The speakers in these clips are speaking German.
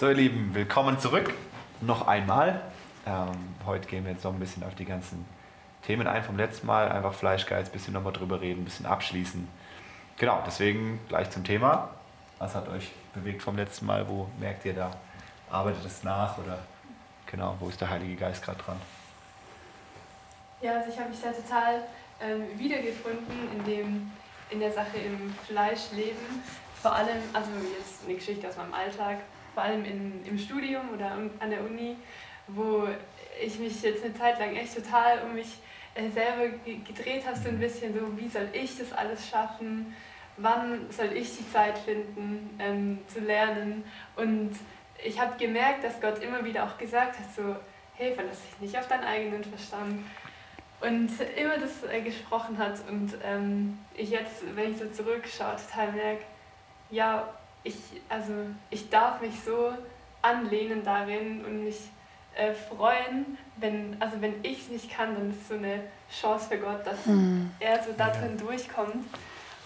So, ihr Lieben, willkommen zurück. Noch einmal. Ähm, heute gehen wir jetzt noch ein bisschen auf die ganzen Themen ein vom letzten Mal. Einfach Fleischgeiz, ein bisschen nochmal drüber reden, ein bisschen abschließen. Genau, deswegen gleich zum Thema. Was hat euch bewegt vom letzten Mal? Wo merkt ihr da? Arbeitet es nach oder genau, wo ist der Heilige Geist gerade dran? Ja, also ich habe mich da total ähm, wiedergefunden in, dem, in der Sache im Fleischleben. Vor allem, also jetzt eine Geschichte aus meinem Alltag, vor allem in, im Studium oder an der Uni, wo ich mich jetzt eine Zeit lang echt total um mich äh, selber gedreht habe, so ein bisschen so, wie soll ich das alles schaffen, wann soll ich die Zeit finden ähm, zu lernen? Und ich habe gemerkt, dass Gott immer wieder auch gesagt hat, so, hey, verlass dich nicht auf deinen eigenen Verstand. Und immer das äh, gesprochen hat und ähm, ich jetzt, wenn ich so zurückschaue, total merke, ja, ich, also ich darf mich so anlehnen darin und mich äh, freuen, wenn, also wenn ich es nicht kann, dann ist es so eine Chance für Gott, dass mhm. er so da drin ja. durchkommt.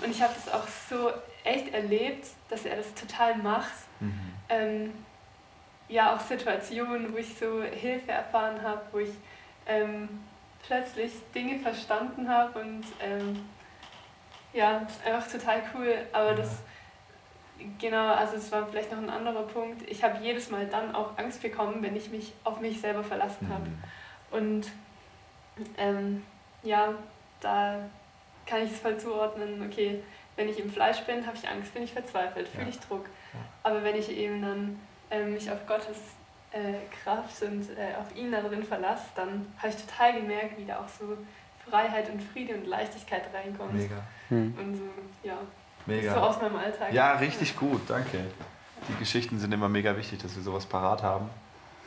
Und ich habe das auch so echt erlebt, dass er das total macht. Mhm. Ähm, ja, auch Situationen, wo ich so Hilfe erfahren habe, wo ich ähm, plötzlich Dinge verstanden habe und ähm, ja, einfach total cool. Aber ja. das Genau, also es war vielleicht noch ein anderer Punkt. Ich habe jedes Mal dann auch Angst bekommen, wenn ich mich auf mich selber verlassen habe. Mhm. Und ähm, ja, da kann ich es voll zuordnen, okay, wenn ich im Fleisch bin, habe ich Angst, bin ich verzweifelt, fühle ja. ich Druck. Ja. Aber wenn ich eben dann äh, mich auf Gottes äh, Kraft und äh, auf ihn da drin verlasse, dann habe ich total gemerkt, wie da auch so Freiheit und Friede und Leichtigkeit reinkommt. Mega. Hm. Und so, ja. Mega. So aus meinem Alltag. Ja, richtig gut, danke. Die Geschichten sind immer mega wichtig, dass wir sowas parat haben.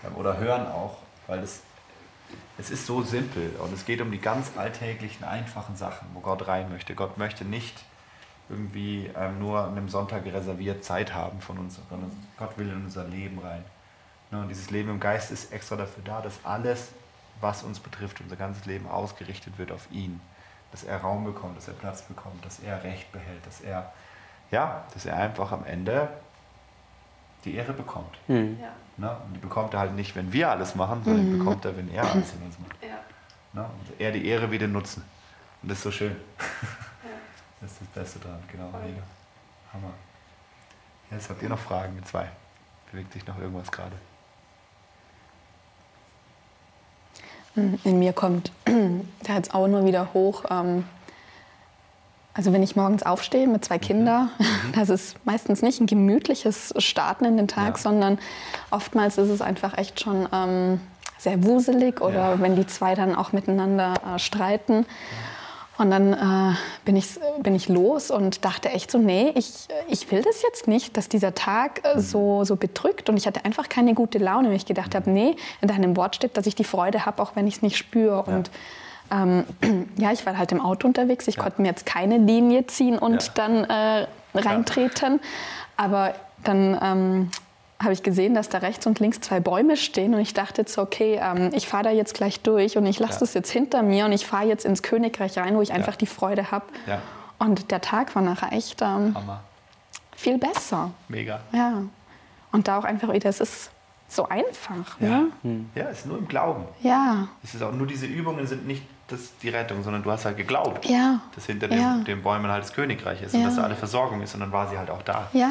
Ähm, oder hören auch, weil es, es ist so simpel und es geht um die ganz alltäglichen, einfachen Sachen, wo Gott rein möchte. Gott möchte nicht irgendwie ähm, nur an einem Sonntag reserviert Zeit haben von uns, sondern Gott will in unser Leben rein. Ne, und dieses Leben im Geist ist extra dafür da, dass alles, was uns betrifft, unser ganzes Leben ausgerichtet wird auf ihn dass er Raum bekommt, dass er Platz bekommt, dass er Recht behält, dass er, ja, dass er einfach am Ende die Ehre bekommt. Mhm. Ja. Ne? Und die bekommt er halt nicht, wenn wir alles machen, sondern mhm. die bekommt er, wenn er alles in uns macht. Ja. Ne? Und er die Ehre wieder nutzen. Und das ist so schön. Ja. Das ist das Beste dran, genau. Mega. Hammer. Jetzt habt ihr noch Fragen, mit zwei. Bewegt sich noch irgendwas gerade? In mir kommt da jetzt auch nur wieder hoch. Ähm, also wenn ich morgens aufstehe mit zwei Kindern, mhm. das ist meistens nicht ein gemütliches Starten in den Tag, ja. sondern oftmals ist es einfach echt schon ähm, sehr wuselig oder ja. wenn die zwei dann auch miteinander äh, streiten. Ja und dann äh, bin, ich, bin ich los und dachte echt so, nee, ich, ich will das jetzt nicht, dass dieser Tag äh, so, so bedrückt. Und ich hatte einfach keine gute Laune, weil ich gedacht habe, nee, in deinem Wort steht, dass ich die Freude habe, auch wenn ich es nicht spüre. Ja. Und ähm, ja, ich war halt im Auto unterwegs. Ich ja. konnte mir jetzt keine Linie ziehen und ja. dann äh, reintreten. Aber dann... Ähm, habe ich gesehen, dass da rechts und links zwei Bäume stehen und ich dachte jetzt, okay, ähm, ich fahre da jetzt gleich durch und ich lasse ja. das jetzt hinter mir und ich fahre jetzt ins Königreich rein, wo ich einfach die Freude habe. Ja. Und der Tag war nachher echt ähm, viel besser. Mega. Ja. Und da auch einfach wieder, es ist so einfach. Ja, ne? hm. ja es ist nur im Glauben. Ja. Es ist auch nur diese Übungen sind nicht das, die Rettung, sondern du hast halt geglaubt, ja. dass hinter den, den Bäumen halt das Königreich ist und dass da alle Versorgung ist und dann war sie halt auch da. Ja.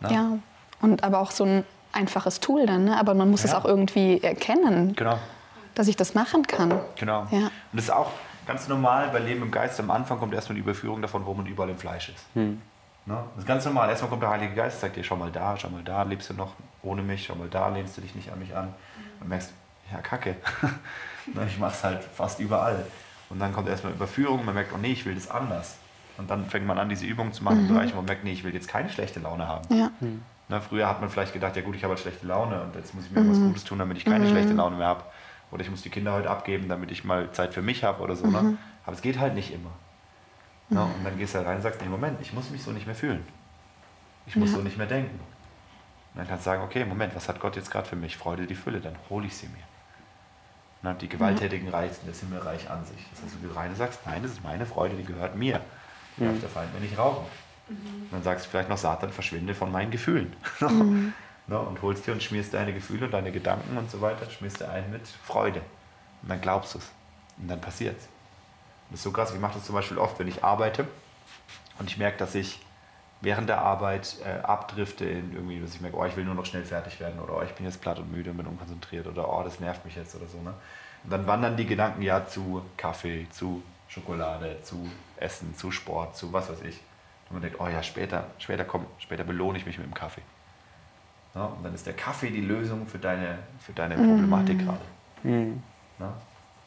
Na? Ja. Und aber auch so ein einfaches Tool dann, ne? aber man muss ja. es auch irgendwie erkennen, genau. dass ich das machen kann. Genau. Ja. Und das ist auch ganz normal bei Leben im Geist. Am Anfang kommt erstmal die Überführung davon, wo man überall im Fleisch ist. Hm. Ne? Das ist ganz normal. Erstmal kommt der Heilige Geist, sagt dir, schau mal da, schau mal da, lebst du noch ohne mich, schau mal da, lehnst du dich nicht an mich an. Und merkst, ja, kacke. Ne, ich mach's halt fast überall. Und dann kommt erstmal Überführung, man merkt, oh nee, ich will das anders. Und dann fängt man an, diese Übungen zu machen mhm. im Bereich, wo man merkt, nee, ich will jetzt keine schlechte Laune haben. Ja. Mhm. Na, früher hat man vielleicht gedacht, ja gut, ich habe halt schlechte Laune und jetzt muss ich mir mhm. was Gutes tun, damit ich keine mhm. schlechte Laune mehr habe. Oder ich muss die Kinder heute abgeben, damit ich mal Zeit für mich habe oder so. Ne? Mhm. Ne? Aber es geht halt nicht immer. Ne? Und dann gehst du halt rein und sagst, nee, Moment, ich muss mich so nicht mehr fühlen. Ich muss ja. so nicht mehr denken. Und dann kannst du sagen, okay, Moment, was hat Gott jetzt gerade für mich? Freude, die Fülle, dann hole ich sie mir. Und dann die Gewalttätigen reizen das Himmelreich an sich. Das heißt, du rein und sagst, nein, das ist meine Freude, die gehört mir. Die darf der Feind mir nicht rauben. Mhm. Und dann sagst du vielleicht noch, Satan, verschwinde von meinen Gefühlen. Mhm. Ne? Und holst dir und schmierst deine Gefühle und deine Gedanken und so weiter, schmierst dir ein mit Freude. Und dann glaubst du es. Und dann passiert es. Das ist so krass. Ich mache das zum Beispiel oft, wenn ich arbeite und ich merke, dass ich während der Arbeit äh, abdrifte in irgendwie, dass ich merke, oh, ich will nur noch schnell fertig werden oder oh, ich bin jetzt platt und müde und bin unkonzentriert oder oh, das nervt mich jetzt oder so. Ne? Und dann wandern die Gedanken ja zu Kaffee, zu Schokolade, zu Essen, zu Sport, zu was weiß ich. Und man denkt, oh ja, später, später komm, später belohne ich mich mit dem Kaffee. Ja, und dann ist der Kaffee die Lösung für deine, für deine Problematik gerade. Mhm. Ja?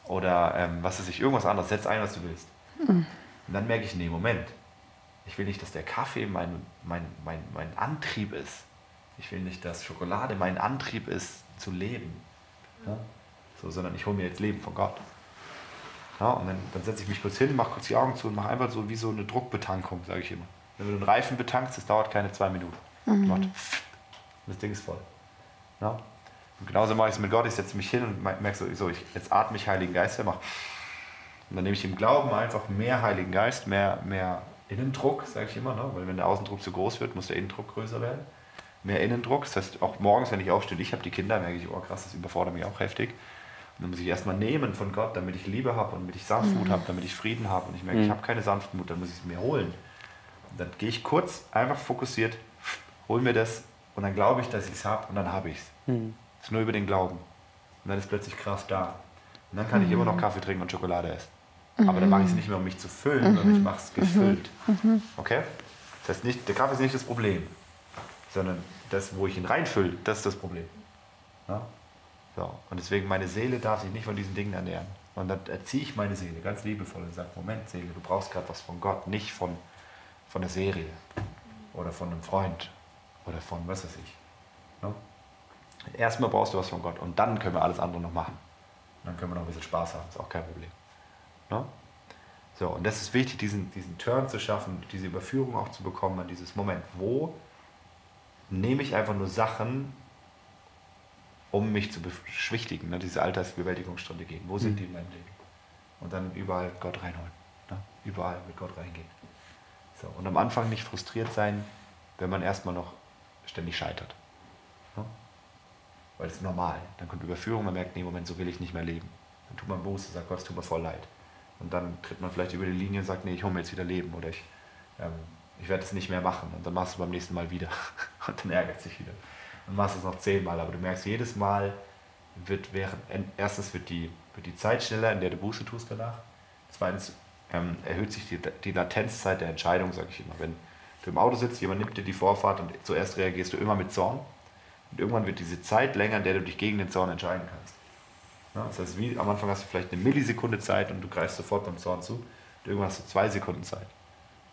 Oder ähm, was weiß ich, irgendwas anderes, setz ein, was du willst. Und dann merke ich, nee, Moment. Ich will nicht, dass der Kaffee mein, mein, mein, mein Antrieb ist. Ich will nicht, dass Schokolade mein Antrieb ist, zu leben. Ja? So, sondern ich hole mir jetzt Leben von Gott. Ja, und dann, dann setze ich mich kurz hin, mache kurz die Augen zu und mache einfach so wie so eine Druckbetankung, sage ich immer. Wenn du einen Reifen betankst, das dauert keine zwei Minuten. Macht das Ding ist voll. Ja? Und genauso mache ich es mit Gott. Ich setze mich hin und merke so, so ich, jetzt atme ich Heiligen Geist her, mach. Und dann nehme ich im Glauben einfach mehr Heiligen Geist, mehr, mehr Innendruck, sage ich immer, ne? weil wenn der Außendruck zu groß wird, muss der Innendruck größer werden. Mehr Innendruck, das heißt auch morgens, wenn ich aufstehe, ich habe die Kinder, merke ich, oh krass, das überfordert mich auch heftig. Dann muss ich erstmal nehmen von Gott, damit ich Liebe habe und damit ich Sanftmut habe, damit ich Frieden habe. Und ich merke, ich habe keine Sanftmut, dann muss ich es mir holen. Und dann gehe ich kurz, einfach fokussiert, hol mir das und dann glaube ich, dass ich es habe und dann habe ich es. Mhm. Es ist nur über den Glauben. Und dann ist plötzlich Kraft da. Und dann kann ich immer noch Kaffee trinken und Schokolade essen. Aber dann mache ich es nicht mehr, um mich zu füllen, sondern ich mache es gefüllt. Okay? Das heißt, nicht, der Kaffee ist nicht das Problem, sondern das, wo ich ihn reinfülle, das ist das Problem. Ja? So. Und deswegen, meine Seele darf sich nicht von diesen Dingen ernähren. Und dann erziehe ich meine Seele ganz liebevoll und sage, Moment, Seele, du brauchst gerade was von Gott, nicht von, von der Serie oder von einem Freund oder von was weiß ich. Ne? Erstmal brauchst du was von Gott und dann können wir alles andere noch machen. Dann können wir noch ein bisschen Spaß haben, ist auch kein Problem. Ne? So, und das ist wichtig, diesen, diesen Turn zu schaffen, diese Überführung auch zu bekommen an dieses Moment. Wo nehme ich einfach nur Sachen, um mich zu beschwichtigen, ne? diese Alltagsbewältigungsstrategien. Wo sind die in meinem Leben? Und dann überall Gott reinholen. Ne? Überall mit Gott reingehen. So, und am Anfang nicht frustriert sein, wenn man erstmal noch ständig scheitert. Ne? Weil das ist normal. Dann kommt Überführung, man merkt, nee, Moment, so will ich nicht mehr leben. Dann tut man Buße, sagt Gott, es tut mir voll leid. Und dann tritt man vielleicht über die Linie und sagt, nee, ich hole mir jetzt wieder Leben oder ich, ähm, ich werde es nicht mehr machen. Und dann machst du beim nächsten Mal wieder. Und dann ärgert sich wieder. Dann machst es noch zehnmal, aber du merkst, jedes Mal wird während, erstens wird die, wird die Zeit schneller, in der du Buße tust danach. Zweitens ähm, erhöht sich die, die Latenzzeit der Entscheidung, sage ich immer. Wenn du im Auto sitzt, jemand nimmt dir die Vorfahrt und zuerst reagierst du immer mit Zorn. Und irgendwann wird diese Zeit länger, in der du dich gegen den Zorn entscheiden kannst. Ja, das heißt, wie am Anfang hast du vielleicht eine Millisekunde Zeit und du greifst sofort beim Zorn zu. Und irgendwann hast du zwei Sekunden Zeit.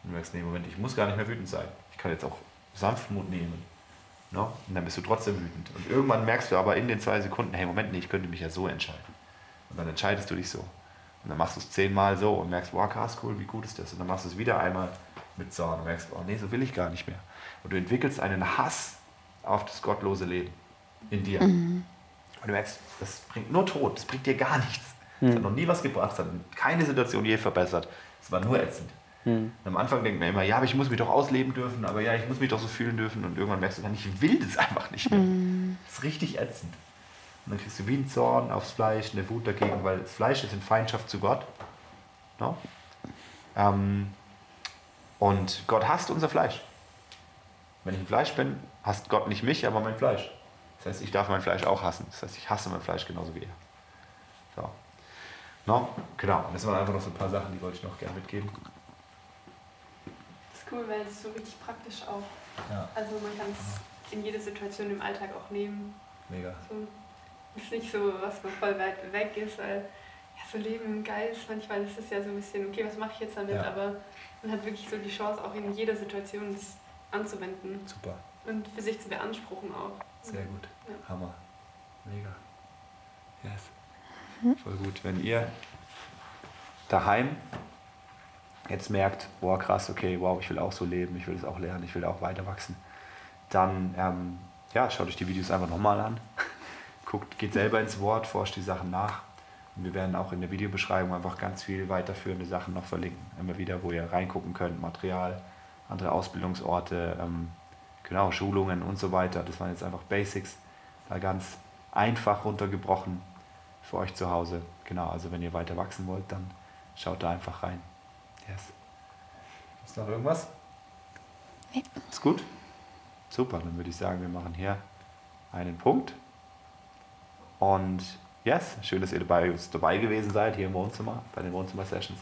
Und du merkst, nee, Moment, ich muss gar nicht mehr wütend sein. Ich kann jetzt auch Sanftmut nehmen. No? Und dann bist du trotzdem wütend. Und irgendwann merkst du aber in den zwei Sekunden, hey, Moment, nee, ich könnte mich ja so entscheiden. Und dann entscheidest du dich so. Und dann machst du es zehnmal so und merkst, wow, krass, cool, wie gut ist das? Und dann machst du es wieder einmal mit Zorn und merkst, oh nee, so will ich gar nicht mehr. Und du entwickelst einen Hass auf das gottlose Leben in dir. Und du merkst, das bringt nur Tod, das bringt dir gar nichts. Das hat noch nie was gebracht, das hat keine Situation je verbessert. Es war nur ätzend. Und am Anfang denkt man immer, ja, aber ich muss mich doch ausleben dürfen, aber ja, ich muss mich doch so fühlen dürfen. Und irgendwann merkst du dann, ich will das einfach nicht mehr. Das ist richtig ätzend. Und dann kriegst du wie einen Zorn aufs Fleisch, eine Wut dagegen, weil das Fleisch ist in Feindschaft zu Gott. No? Ähm, und Gott hasst unser Fleisch. Wenn ich ein Fleisch bin, hasst Gott nicht mich, aber mein Fleisch. Das heißt, ich darf mein Fleisch auch hassen. Das heißt, ich hasse mein Fleisch genauso wie er. So. No? Genau. Und das waren einfach noch so ein paar Sachen, die wollte ich noch gerne mitgeben. Das ist cool, weil es so richtig praktisch auch. Ja. Also man kann es in jede Situation im Alltag auch nehmen. Mega. So, ist nicht so, was so voll weit weg ist, weil ja, so Leben im Geist, manchmal ist es ja so ein bisschen, okay, was mache ich jetzt damit? Ja. Aber man hat wirklich so die Chance, auch in jeder Situation es anzuwenden Super. und für sich zu beanspruchen auch. Sehr gut. Ja. Hammer. Mega. Yes. Voll gut. Wenn ihr daheim jetzt merkt, boah krass, okay, wow, ich will auch so leben, ich will es auch lernen, ich will auch weiter wachsen, dann ähm, ja, schaut euch die Videos einfach nochmal an. Guckt, geht selber ins Wort, forscht die Sachen nach. Und wir werden auch in der Videobeschreibung einfach ganz viel weiterführende Sachen noch verlinken. Immer wieder, wo ihr reingucken könnt, Material, andere Ausbildungsorte, ähm, genau, Schulungen und so weiter. Das waren jetzt einfach Basics, da ganz einfach runtergebrochen für euch zu Hause. Genau, also wenn ihr weiter wachsen wollt, dann schaut da einfach rein. Yes. Ist noch irgendwas? Nee. Ist gut? Super, dann würde ich sagen, wir machen hier einen Punkt. Und yes, schön, dass ihr dabei, dabei gewesen seid hier im Wohnzimmer, bei den Wohnzimmer-Sessions.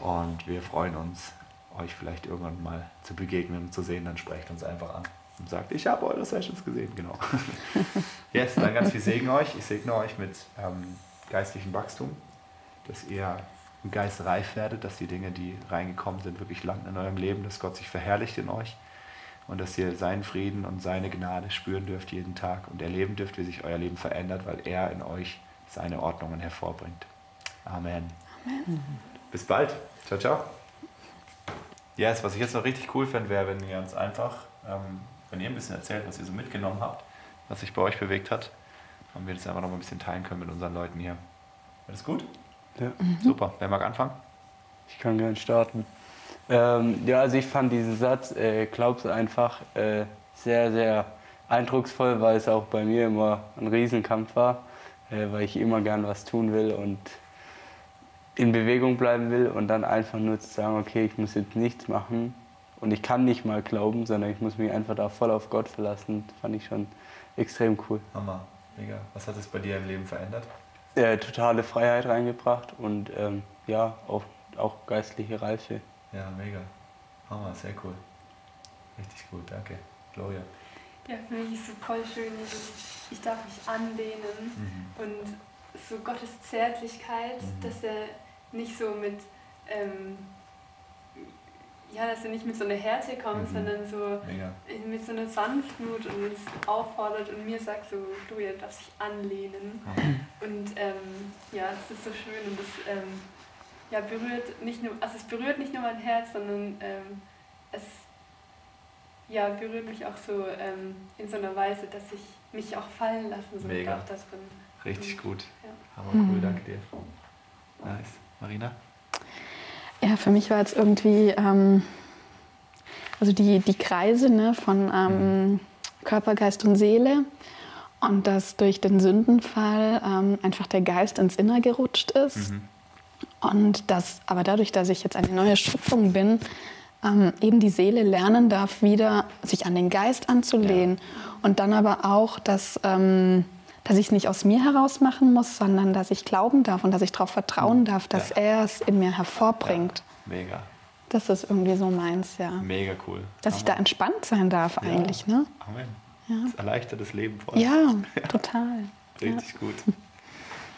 Und wir freuen uns, euch vielleicht irgendwann mal zu begegnen und zu sehen. Dann sprecht uns einfach an und sagt, ich habe eure Sessions gesehen. Genau. Yes, dann ganz viel Segen euch. Ich segne euch mit ähm, geistlichem Wachstum, dass ihr im Geist reif werdet, dass die Dinge, die reingekommen sind, wirklich landen in eurem Leben, dass Gott sich verherrlicht in euch und dass ihr seinen Frieden und seine Gnade spüren dürft jeden Tag und erleben dürft, wie sich euer Leben verändert, weil er in euch seine Ordnungen hervorbringt. Amen. Amen. Bis bald. Ciao, ciao. Yes, was ich jetzt noch richtig cool fände, wäre, wenn ihr ganz einfach, ähm, wenn ihr ein bisschen erzählt, was ihr so mitgenommen habt, was sich bei euch bewegt hat, und wir das einfach noch mal ein bisschen teilen können mit unseren Leuten hier. Alles gut? Ja. Super. Wer mag anfangen? Ich kann gerne starten. Ähm, ja, also ich fand diesen Satz, äh, glaub's einfach, äh, sehr, sehr eindrucksvoll, weil es auch bei mir immer ein Riesenkampf war, äh, weil ich immer gern was tun will und in Bewegung bleiben will und dann einfach nur zu sagen, okay, ich muss jetzt nichts machen und ich kann nicht mal glauben, sondern ich muss mich einfach da voll auf Gott verlassen, fand ich schon extrem cool. Hammer. Mega. Was hat es bei dir im Leben verändert? Äh, totale Freiheit reingebracht und ähm, ja, auch, auch geistliche Reife. Ja, mega. Hammer, sehr cool. Richtig gut, danke. Gloria. Ja, für mich ist so voll schön, ich darf mich anlehnen Mhm. und so Gottes Zärtlichkeit, Mhm. dass er nicht so mit, ähm, ja, dass er nicht mit so einer Härte kommt, Mhm. sondern so Mega. mit so einer Sanftmut und uns auffordert und mir sagt so, du, ihr darfst dich anlehnen. Hammer. Und ähm, ja, das ist so schön und das ähm, ja, berührt nicht nur, also es berührt nicht nur mein Herz, sondern ähm, es ja, berührt mich auch so ähm, in so einer Weise, dass ich mich auch fallen lassen soll Mega. auch da drin. Richtig gut. Ja. Hammer cool, Mhm. danke dir. Nice. Marina? Ja, für mich war jetzt irgendwie, ähm, also die, die Kreise ne, von ähm, Körper, Geist und Seele und dass durch den Sündenfall ähm, einfach der Geist ins Inner gerutscht ist. Mhm. Und dass aber dadurch, dass ich jetzt eine neue Schöpfung bin, ähm, eben die Seele lernen darf, wieder sich an den Geist anzulehnen. Und dann aber auch, dass, ähm, dass ich es nicht aus mir heraus machen muss, sondern dass ich glauben darf und dass ich darauf vertrauen darf, dass Ja. er es in mir hervorbringt. Mega. Das ist irgendwie so meins, ja. Mega cool. Dass ich da entspannt sein darf Ja. eigentlich, ne? Amen. Ja. Das erleichtert das Leben voll. Ja, total. Richtig gut.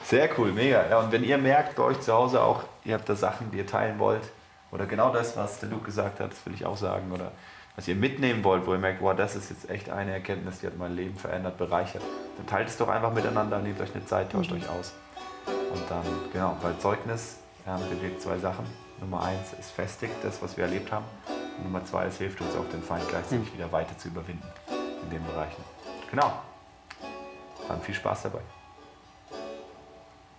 Sehr cool, mega. Ja, und wenn ihr merkt bei euch zu Hause auch, ihr habt da Sachen, die ihr teilen wollt, oder genau das, was der Luke gesagt hat, das will ich auch sagen, oder was ihr mitnehmen wollt, wo ihr merkt, wow, das ist jetzt echt eine Erkenntnis, die hat mein Leben verändert, bereichert, dann teilt es doch einfach miteinander, nehmt euch eine Zeit, tauscht euch aus. Und dann, genau, bei Zeugnis ähm, bewirkt zwei Sachen. Nummer eins, es festigt das, was wir erlebt haben. Und Nummer zwei, es hilft uns auch, den Feind gleichzeitig wieder weiter zu überwinden in den Bereichen. Genau. Dann viel Spaß dabei.